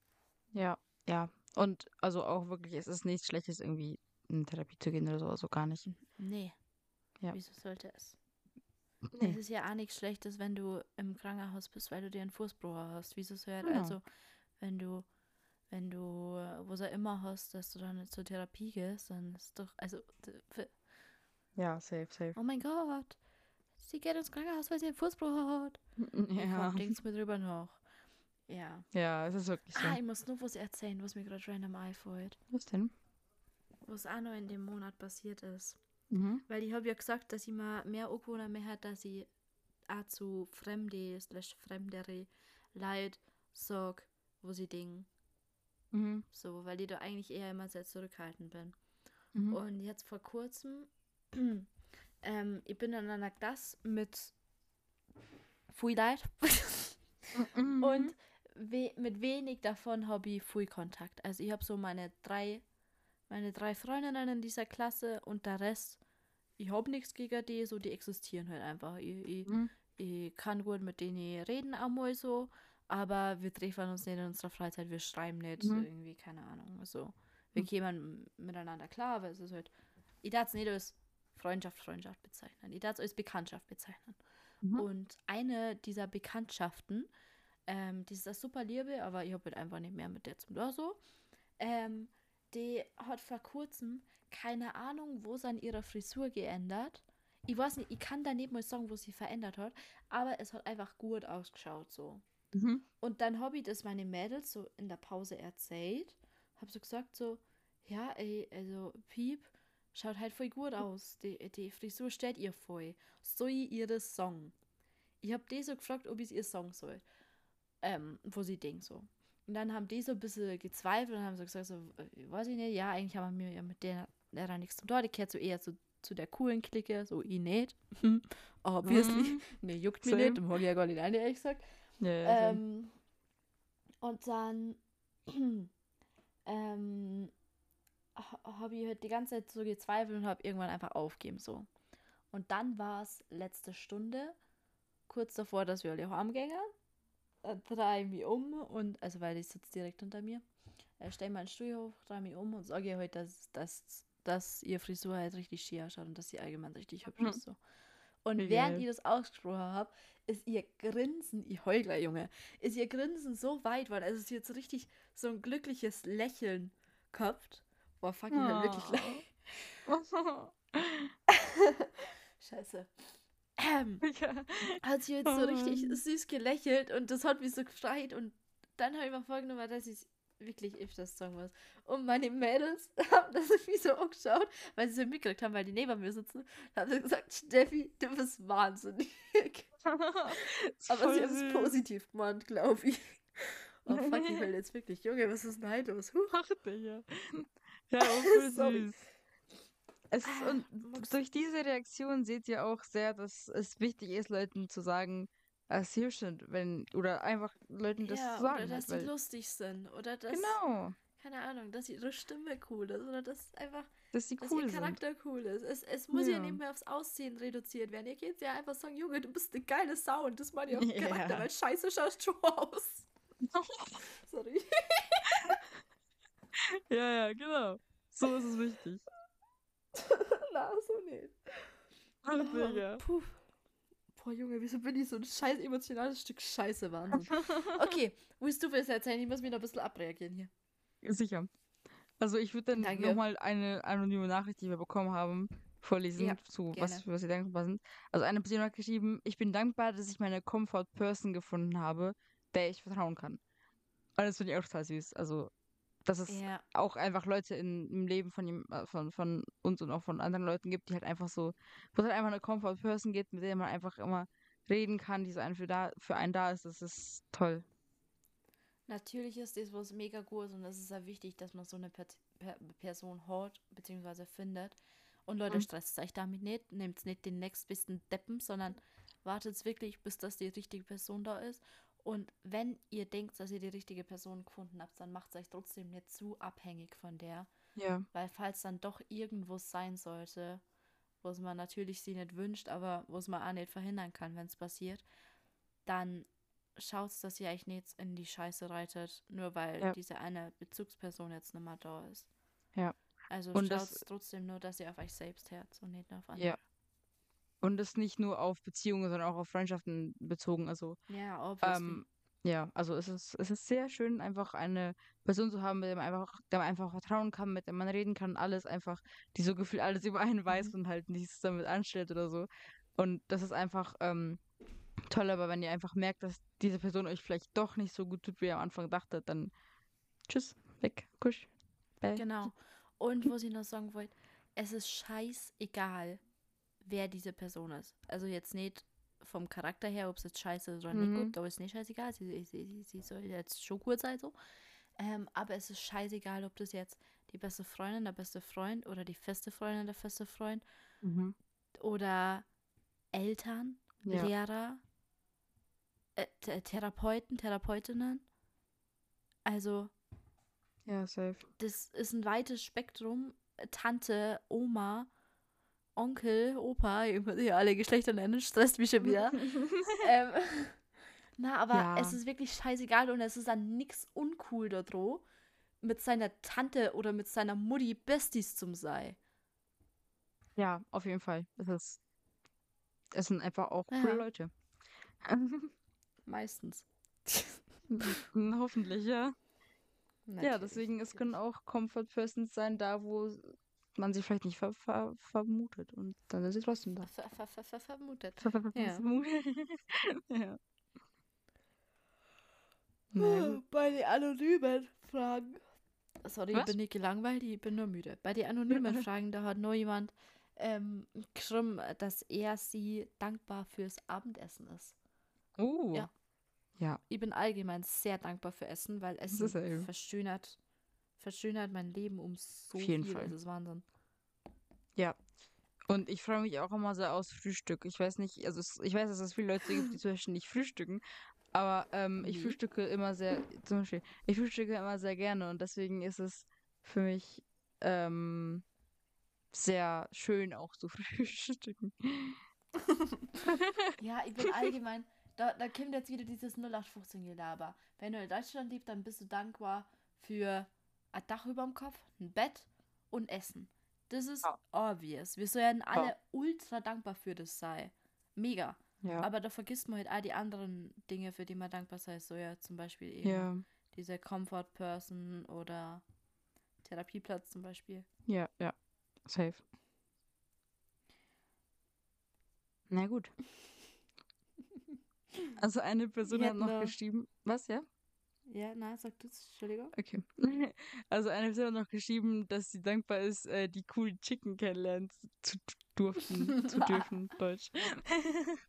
Ja, ja. Und also auch wirklich, es ist nichts Schlechtes, irgendwie in Therapie zu gehen oder so, also gar nicht. Nee. Ja. Wieso sollte es? Es Nee. ist ja auch nichts Schlechtes, wenn du im Krankenhaus bist, weil du dir einen Fußbruch hast. Wieso soll Genau. also, wenn du, wenn du, äh, wo er immer hast, dass du dann zur Therapie gehst, dann ist doch, also, Ja, safe, safe. oh mein Gott, sie geht ins Krankenhaus, weil sie einen Fußbruch hat. Ja. Denkst mir drüber noch. Ja. Ja, es ist wirklich so. Ah, ich muss nur was erzählen, was mir gerade random einfällt. Was denn? Was auch noch in dem Monat passiert ist. Mhm. Weil ich habe ja gesagt, dass ich mal mehr Anwohner mehr hat, dass ich auch zu fremde, slash fremdere Leute sag, wo sie dingen. Mhm. So, weil ich da eigentlich eher immer sehr zurückhaltend bin. Mhm. Und jetzt vor kurzem, ähm, ich bin in einer Klasse mit viel Leid Mhm. und we mit wenig davon habe ich viel Kontakt. Also ich habe so meine drei, meine drei Freundinnen in dieser Klasse und der Rest, ich habe nichts gegen die, so die existieren halt einfach. Ich, ich, Mhm. ich kann gut mit denen reden einmal so, aber wir treffen uns nicht in unserer Freizeit, wir schreiben nicht, Mhm. irgendwie, keine Ahnung, so. Wir Mhm. kämen miteinander klar, aber es ist halt, ich darf es nicht als Freundschaft, Freundschaft bezeichnen, ich darf es als Bekanntschaft bezeichnen. Mhm. Und eine dieser Bekanntschaften, ähm, die ist das super Liebe, aber ich habe halt einfach nicht mehr mit der zum da so, ähm, die hat vor kurzem keine Ahnung, wo sie an ihrer Frisur geändert. Ich weiß nicht, ich kann da nicht mal sagen, wo sie verändert hat, aber es hat einfach gut ausgeschaut so. Mhm. Und dann habe ich das meine Mädels so in der Pause erzählt. Habe so gesagt so, ja, ey, also Piep, schaut halt voll gut aus. Die, die Frisur steht ihr voll. So ihr ihre Song. Ich habe die so gefragt, ob ich ihr sagen soll. Ähm, wo sie denkt so. Und dann haben die so ein bisschen gezweifelt und haben so gesagt, so, äh, weiß ich nicht, ja, eigentlich haben wir ja mit der, der nichts zu tun. Die gehört so eher so zu der coolen Clique, so ich nicht. Obviously. Mhm. Nee, juckt mich Same. nicht, mag ich ja gar nicht eine, ehrlich gesagt. Ja. Ähm, und dann ähm, habe ich halt die ganze Zeit so gezweifelt und habe irgendwann einfach aufgeben so. Und dann war es letzte Stunde, kurz davor, dass wir alle heimgehen. Äh, drehe ich mich um und, also weil ich sitze direkt unter mir, äh, stelle meinen Stuhl hoch, drehe mich um und sage ihr halt, dass, dass, dass ihr Frisur halt richtig schier ausschaut und dass sie allgemein richtig hübsch Mhm. ist. So. Und Wie während geil. ich das ausgesprochen habe, ist ihr Grinsen, ich heul gleich, Junge, ist ihr Grinsen so weit worden. Also sie so richtig so ein glückliches Lächeln gehabt. Boah, fuck, ich halt wirklich leid. Scheiße. Ähm, ja. hat sie jetzt so richtig Oh. süß gelächelt und das hat mich so gefreut und dann habe ich mir vorgenommen, dass ich es wirklich öfters sagen muss. Und meine Mädels haben das irgendwie so angeschaut, weil sie so mitgekriegt haben, weil die neben mir sitzen, haben sie gesagt, Steffi, du bist wahnsinnig. Aber sie haben es positiv gemeint, glaube ich. Oh fuck, ich will jetzt wirklich, Junge, was ist denn heute los? Huh. Ach, Digga. Ja, Sorry. süß. Es ist, Ah, und Max. durch diese Reaktion seht ihr auch sehr, dass es wichtig ist, Leuten zu sagen, sie hübsch sind, wenn, oder einfach Leuten das zu sagen. oder dass halt, sie weil, lustig sind. Oder dass, genau, keine Ahnung, dass ihre Stimme cool ist. Oder dass einfach dass sie dass cool ihr sind. Charakter cool ist. Es, es muss ja. Ja. nicht mehr aufs Aussehen reduziert werden. Ihr könnt ja einfach sagen, Junge, du bist eine geile Sau und das macht ja auch Ja. Charakter, weil scheiße schaust du aus. Sorry. ja, ja, genau. So ist es wichtig. Na, so nicht. Ach, Digga. Puh. Boah, Junge, wieso bin ich so ein scheiß emotionales Stück Scheiße, Wahnsinn. Okay, willst du was erzählen? Ich muss mich noch ein bisschen abreagieren hier. Sicher. Also ich würde dann nochmal eine anonyme Nachricht, die wir bekommen haben, vorlesen, Ja, zu gerne. was, was sie dankbar sind. Also eine Person hat geschrieben, ich bin dankbar, dass ich meine Comfort Person gefunden habe, der ich vertrauen kann. Und das finde ich auch total süß. Also, dass es Ja, auch einfach Leute in, im Leben von, ihm, äh, von, von uns und auch von anderen Leuten gibt, die halt einfach so, wo es halt einfach eine Comfort Person gibt, mit der man einfach immer reden kann, die so einen für, da, für einen da ist. Das ist toll. natürlich ist das was mega gut ist und es ist ja wichtig, dass man so eine per per Person hat, beziehungsweise findet. Und Leute, Mhm. stresst euch damit nicht. Nehmt nicht den nächstbesten Deppen, sondern wartet wirklich, bis das die richtige Person da ist. Und wenn ihr denkt, dass ihr die richtige Person gefunden habt, dann macht es euch trotzdem nicht zu abhängig von der. Ja. Weil falls dann doch irgendwo sein sollte, wo es man natürlich sie nicht wünscht, aber wo es man auch nicht verhindern kann, wenn es passiert, dann schaut, dass ihr euch nicht in die Scheiße reitet, nur weil Ja. diese eine Bezugsperson jetzt nicht mehr da ist. Ja. Also schaut trotzdem nur, dass ihr auf euch selbst hört und nicht auf andere. Ja. Und das nicht nur auf Beziehungen, sondern auch auf Freundschaften bezogen. Also, Ja, obviously. ähm, ja, also es ist, es ist sehr schön, einfach eine Person zu haben, mit der man einfach, der man einfach vertrauen kann, mit der man reden kann, alles einfach, die so gefühlt alles über einen weiß Mhm. und halt nichts damit anstellt oder so. Und das ist einfach ähm, toll, aber wenn ihr einfach merkt, dass diese Person euch vielleicht doch nicht so gut tut, wie ihr am Anfang dachtet, dann tschüss, weg, kusch, bye. Genau. Und was ich noch sagen wollte, es ist scheißegal, wer diese Person ist. Also jetzt nicht vom Charakter her, ob es jetzt scheiße ist oder nicht Mhm. gut, da ist nicht scheißegal. Sie, sie, sie, sie soll jetzt schon gut sein, so. Ähm, aber es ist scheißegal, ob das jetzt die beste Freundin, der beste Freund oder die feste Freundin, der feste Freund Mhm. oder Eltern, Ja. Lehrer, äh, Th- Therapeuten, Therapeutinnen. Also, Ja, safe. das ist ein weites Spektrum. Tante, Oma, Onkel, Opa, ich muss ja alle Geschlechter nennen, stresst mich schon wieder. ähm, na, aber Ja. es ist wirklich scheißegal und es ist dann nix uncool da dro, mit seiner Tante oder mit seiner Mutti Besties zum sei. Ja, auf jeden Fall. Es ist, es sind einfach auch Ja. coole Leute. Meistens. Hoffentlich, ja. Ja, Natürlich, deswegen, es können auch Comfort Persons sein, da wo man sie vielleicht nicht ver ver vermutet. Und dann sind sie trotzdem da. Ver ver ver ver vermutet. Ver ver Ja. ja. Bei den anonymen Fragen. Sorry, Was? ich bin nicht gelangweilt, ich bin nur müde. Bei den anonymen Fragen, da hat nur jemand ähm, geschrieben, dass er sie dankbar fürs Abendessen ist. Oh. Ja. Ja. Ich bin allgemein sehr dankbar für Essen, weil ist Essen er verschönert, verschönert mein Leben um so Auf jeden viel. Fall. Das ist Wahnsinn. Ja. Und ich freue mich auch immer sehr aus Frühstück. Ich weiß nicht, also es, ich weiß, dass es viele Leute gibt, die zum Beispiel nicht frühstücken. Aber ähm, ich Wie? frühstücke immer sehr, zum Beispiel, ich frühstücke immer sehr gerne und deswegen ist es für mich ähm, sehr schön auch zu frühstücken. Ja, ich bin allgemein, da, da kommt jetzt wieder dieses 0815-Gelaber. Wenn du in Deutschland lebst, dann bist du dankbar für ein Dach über dem Kopf, ein Bett und Essen. Das ist Ja. obvious. Wir sollen alle ultra dankbar für das sein. Mega. Ja. Aber da vergisst man halt all die anderen Dinge, für die man dankbar sein soll. Ja, zum Beispiel eben ja. diese Comfort Person oder Therapieplatz zum Beispiel. Ja, ja. Safe. Na gut. Also eine Person hat noch geschrieben. Was, ja? Ja, na, sag du Entschuldigung. Okay. Also eine Person hat noch geschrieben, dass sie dankbar ist, äh, die coolen Chicken kennenlernen zu durften, zu dürfen, Deutsch.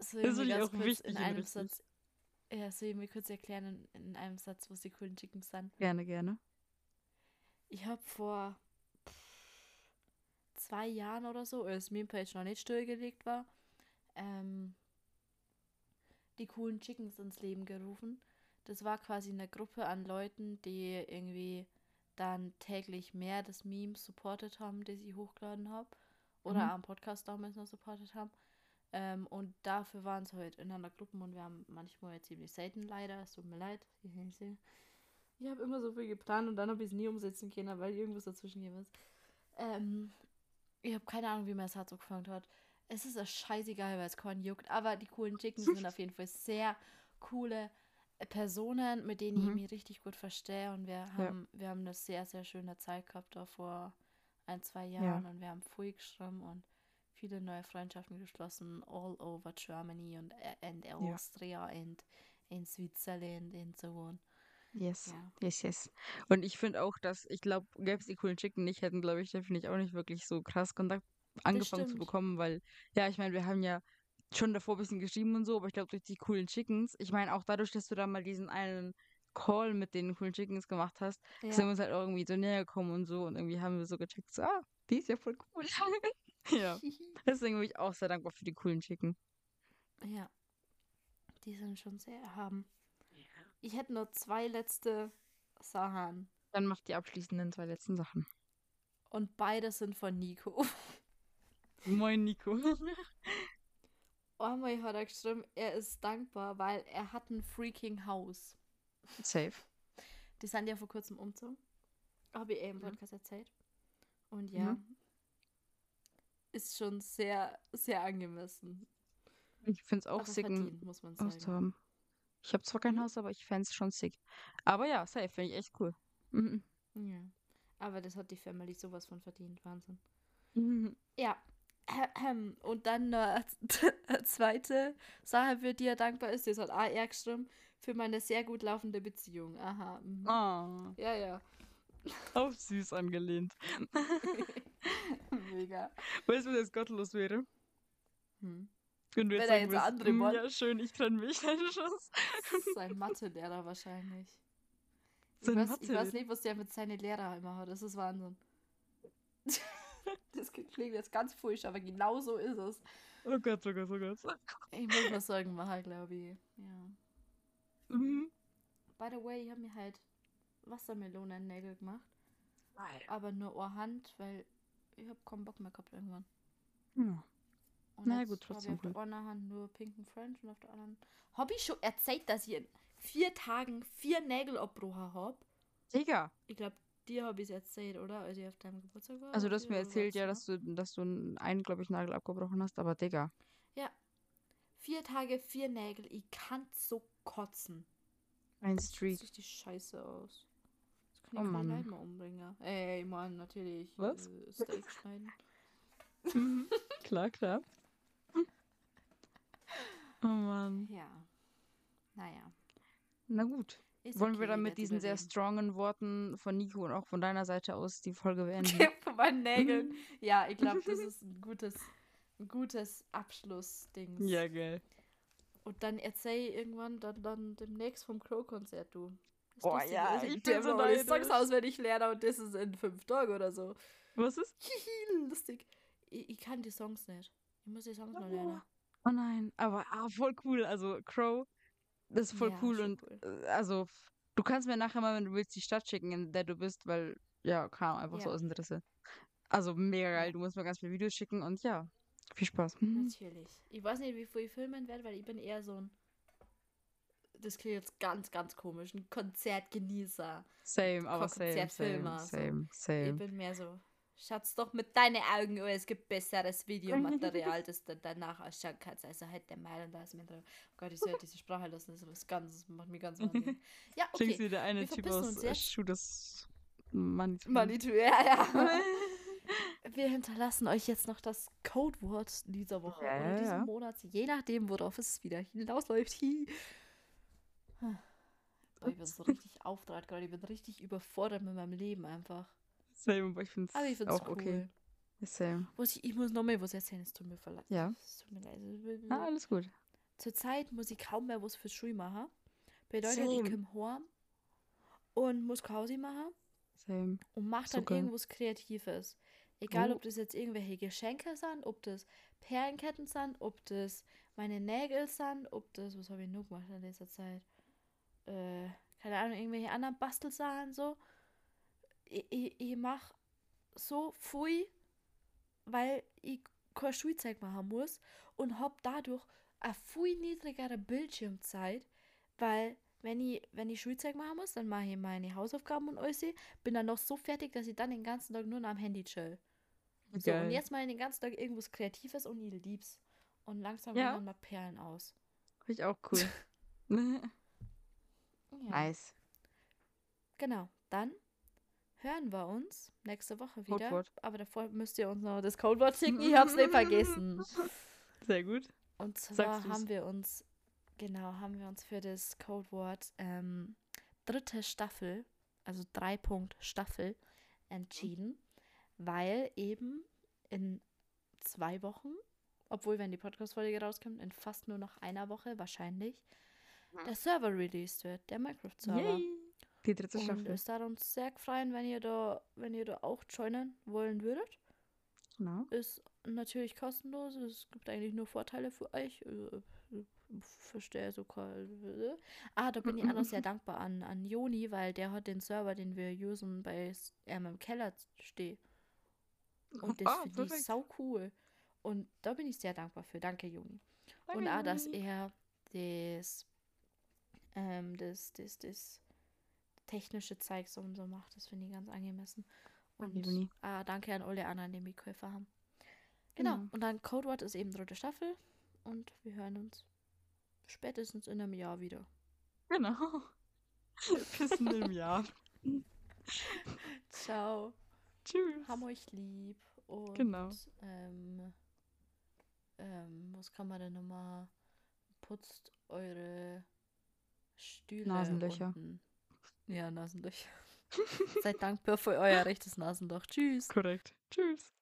So, Das ganz auch wichtig in einem richtig. Satz. Ja, soll ich mir kurz erklären in, in einem Satz, was die coolen Chickens sind? Gerne, gerne. Ich habe vor zwei Jahren oder so, als Meme-Page noch nicht stillgelegt war, ähm, die coolen Chickens ins Leben gerufen. Das war quasi eine Gruppe an Leuten, die irgendwie dann täglich mehr das Meme supportet haben, das ich hochgeladen habe. Oder Mhm. am Podcast damals noch supportet haben. Ähm, und dafür waren es halt in einer Gruppe und wir haben manchmal ziemlich selten leider, es tut mir leid. Ich habe immer so viel geplant und dann habe ich es nie umsetzen können, weil irgendwas dazwischen gegeben ist. Ähm, ich habe keine Ahnung, wie mein Herz so gefangen hat. Es ist ja scheißegal, weil es keinen juckt, aber die coolen Chickens sind auf jeden Fall sehr coole Personen, mit denen ich Mhm. mich richtig gut verstehe und wir haben, wir haben eine sehr, sehr schöne Zeit gehabt da vor ein, zwei Jahren und wir haben viel geschrieben und viele neue Freundschaften geschlossen, all over Germany und, äh, and Austria und in Switzerland und so on. Yes. Ja. Yes, yes. Und ich finde auch, dass, ich glaube, gäbe es die coolen Chicken nicht, hätten, glaube ich, definitiv auch nicht wirklich so krass Kontakt angefangen zu bekommen, weil, ja, ich meine, wir haben ja schon davor ein bisschen geschrieben und so, aber ich glaube, durch die coolen Chickens, ich meine, auch dadurch, dass du da mal diesen einen Call mit den coolen Chickens gemacht hast, sind wir Ja. uns halt auch irgendwie so näher gekommen und so und irgendwie haben wir so gecheckt, so, ah, die ist ja voll cool. ja, deswegen bin ich auch sehr dankbar für die coolen Chicken. Ja. Die sind schon sehr erhaben. Ich hätte nur zwei letzte Sachen. Dann macht die abschließenden zwei letzten Sachen. Und beide sind von Nico. Moin, Nico. Einmal hat er geschrieben, er ist dankbar, weil er hat ein freaking Haus. Safe. Die sind ja vor kurzem umgezogen. Habe ich eh im Mhm. Podcast erzählt. Und ja, ist schon sehr, sehr angemessen. Ich finde es auch sick, muss man sagen. haben. Ich habe zwar kein Mhm. Haus, aber ich fände es schon sick. Aber ja, safe, finde ich echt cool. Mhm. Ja. Aber das hat die Family sowas von verdient. Wahnsinn. Mhm. Ja. Und dann eine zweite Sache, für die er dankbar ist, das hat er geschrieben, für meine sehr gut laufende Beziehung. Aha. mhm. Ah, Ja, ja. auf süß angelehnt. Mega. Weißt du, was jetzt gottlos wäre? Hm. Wenn du Wenn jetzt er sagen jetzt andere "Mm, Mod- Ja, schön, ich trenne mich. Eine Chance. Sein Mathelehrer wahrscheinlich. Ich Sein weiß, ich weiß nicht, was der mit seinen Lehrern immer hat. Das ist Wahnsinn. das klingt jetzt ganz furcht, aber genau so ist es. Oh Gott, oh Gott, oh Gott. Ich muss mal sagen, mal glaube ich. Ja. Mhm. By the way, ich habe mir halt Wassermelonennägel gemacht. Aber nur eine Hand, weil ich habe keinen Bock mehr gehabt irgendwann. Ja. Und Na gut, hab trotzdem Ich auf der einen Hand nur pinken French und auf der anderen. Habe ich schon erzählt, dass ich in vier Tagen vier Nägel habe? Digga. Ich glaube, dir habe ich es erzählt, oder? Als ich auf deinem Geburtstag war. Also du hast mir erzählt, ja, dass du, dass du einen, glaube ich, Nagel abgebrochen hast, aber Digga. Ja. Vier Tage, vier Nägel. Ich kann so kotzen. Ein Das sieht Streak. richtig scheiße aus. Das Oh kann ich Mann. keine Leute mehr umbringen. Ey, Mann, natürlich. Was? Äh, Steak schneiden. klar, klar. Oh Mann. Ja. Naja. Na gut. Wollen okay, wir dann mit diesen sehr strongen Worten von Nico und auch von deiner Seite aus die Folge beenden? Von meinen Nägeln. Ja, ich glaube, das ist ein gutes, ein gutes Abschlussding. ja, geil. Und dann erzähl irgendwann dann, dann demnächst vom Crow-Konzert, du. Das Lustige ja, ich ich bin so alle Songs auswendig lernen und das ist in fünf Tagen oder so. Was ist? Lustig. Ich, ich kann die Songs nicht. Ich muss die Songs noch lernen. Oh nein, aber ah, voll cool. Also Crow, das ist voll Ja, cool und cool. äh, also du kannst mir nachher mal, wenn du willst, die Stadt schicken, in der du bist, weil ja, Ahnung, einfach so Ja. aus Interesse. Also mega geil. Du musst mir ganz viele Videos schicken und ja, viel Spaß. Mhm. Natürlich. Ich weiß nicht, wie viel ich filmen werde, weil ich bin eher so ein. Das klingt jetzt ganz, ganz komisch. Ein Konzertgenießer. Same, aber same, same, Konzertfilmer, so. same, Ich same. bin mehr so. Schatz doch mit deinen Augen, oh, es gibt besseres Videomaterial, das du danach ausschauen kannst. Also halt der Meinung, da ist mir drin. Oh Gott, ich sollte diese Sprache lassen, das ist was ganz, das macht mich ganz wahnsinnig. Ja, okay. wie der eine wir Typ aus äh, jetzt. Shooters Manitou. Manitou, ja, ja. Wir hinterlassen euch jetzt noch das Codewort dieser Woche Ja, oder ja, diesen ja. Monats, je nachdem, worauf es wieder hinausläuft. Hi. Ich bin so richtig auftragt gerade. Ich bin richtig überfordert mit meinem Leben einfach. Same, aber ich finde es auch cool. okay. Same. Ich, ich muss noch mal was erzählen, es tut mir verleid. Ja. Es tut mir leid. Also, Ah, alles gut. Zurzeit muss ich kaum mehr was für Schule machen. Bedeutet, Same. ich komme heim und muss Hause machen Same. und mache dann geil. irgendwas Kreatives. Egal, Oh. ob das jetzt irgendwelche Geschenke sind, ob das Perlenketten sind, ob das meine Nägel sind, ob das, was habe ich noch gemacht in letzter Zeit? Äh, keine Ahnung, irgendwelche anderen Bastelsachen so. Ich, ich, ich mache so viel, weil ich kein Schulzeug machen muss und habe dadurch eine viel niedrigere Bildschirmzeit, weil wenn ich, wenn ich Schulzeug machen muss, dann mache ich meine Hausaufgaben und alles, bin dann noch so fertig, dass ich dann den ganzen Tag nur noch am Handy chill. So, und jetzt mal den ganzen Tag irgendwas Kreatives und ich lieb's. Und langsam Ja. dann mal Perlen aus. Finde ich auch cool. Ja. nice. Genau, dann hören wir uns nächste Woche wieder. Codewort. Aber davor müsst ihr uns noch das Codewort schicken. Ich hab's nicht vergessen. Sehr gut. Und zwar Sagst du's? haben wir uns, genau, haben wir uns für das Codewort ähm, dritte Staffel, also drei Punkt Staffel, entschieden, weil eben in zwei Wochen, obwohl wenn die Podcast-Folge rauskommt, in fast nur noch einer Woche wahrscheinlich, der Server released wird, der Minecraft-Server. Die dritte Und Staffel. es darf uns sehr freuen, wenn ihr da, wenn ihr da auch joinen wollen würdet. Genau. Ist natürlich kostenlos. Es gibt eigentlich nur Vorteile für euch. Äh, ich Verstehe so. Ah, da bin ich auch noch sehr dankbar an, an Joni, weil der hat den Server, den wir usen, bei ähm, im Keller stehen. Und das Ah, finde ich sau cool. Und da bin ich sehr dankbar für. Danke, Joni. Danke, Und auch, dass er das, ähm, das, das, das technische Zeugs und so macht. Das finde ich ganz angemessen. Und ah, danke an alle anderen, die mitgeholfen haben. Genau. Genau. Und dann Codewort ist eben dritte Staffel. Und wir hören uns spätestens in einem Jahr wieder. Genau. Bis in einem Jahr. Ciao. Tschüss. Haben euch lieb. Und, Genau. Ähm, ähm, was kann man denn nochmal? Putzt eure Stühle. Nasenlöcher. Unten. Ja, Nasenlöcher. Seid dankbar für euer rechtes Nasenloch. Tschüss. Korrekt. Tschüss.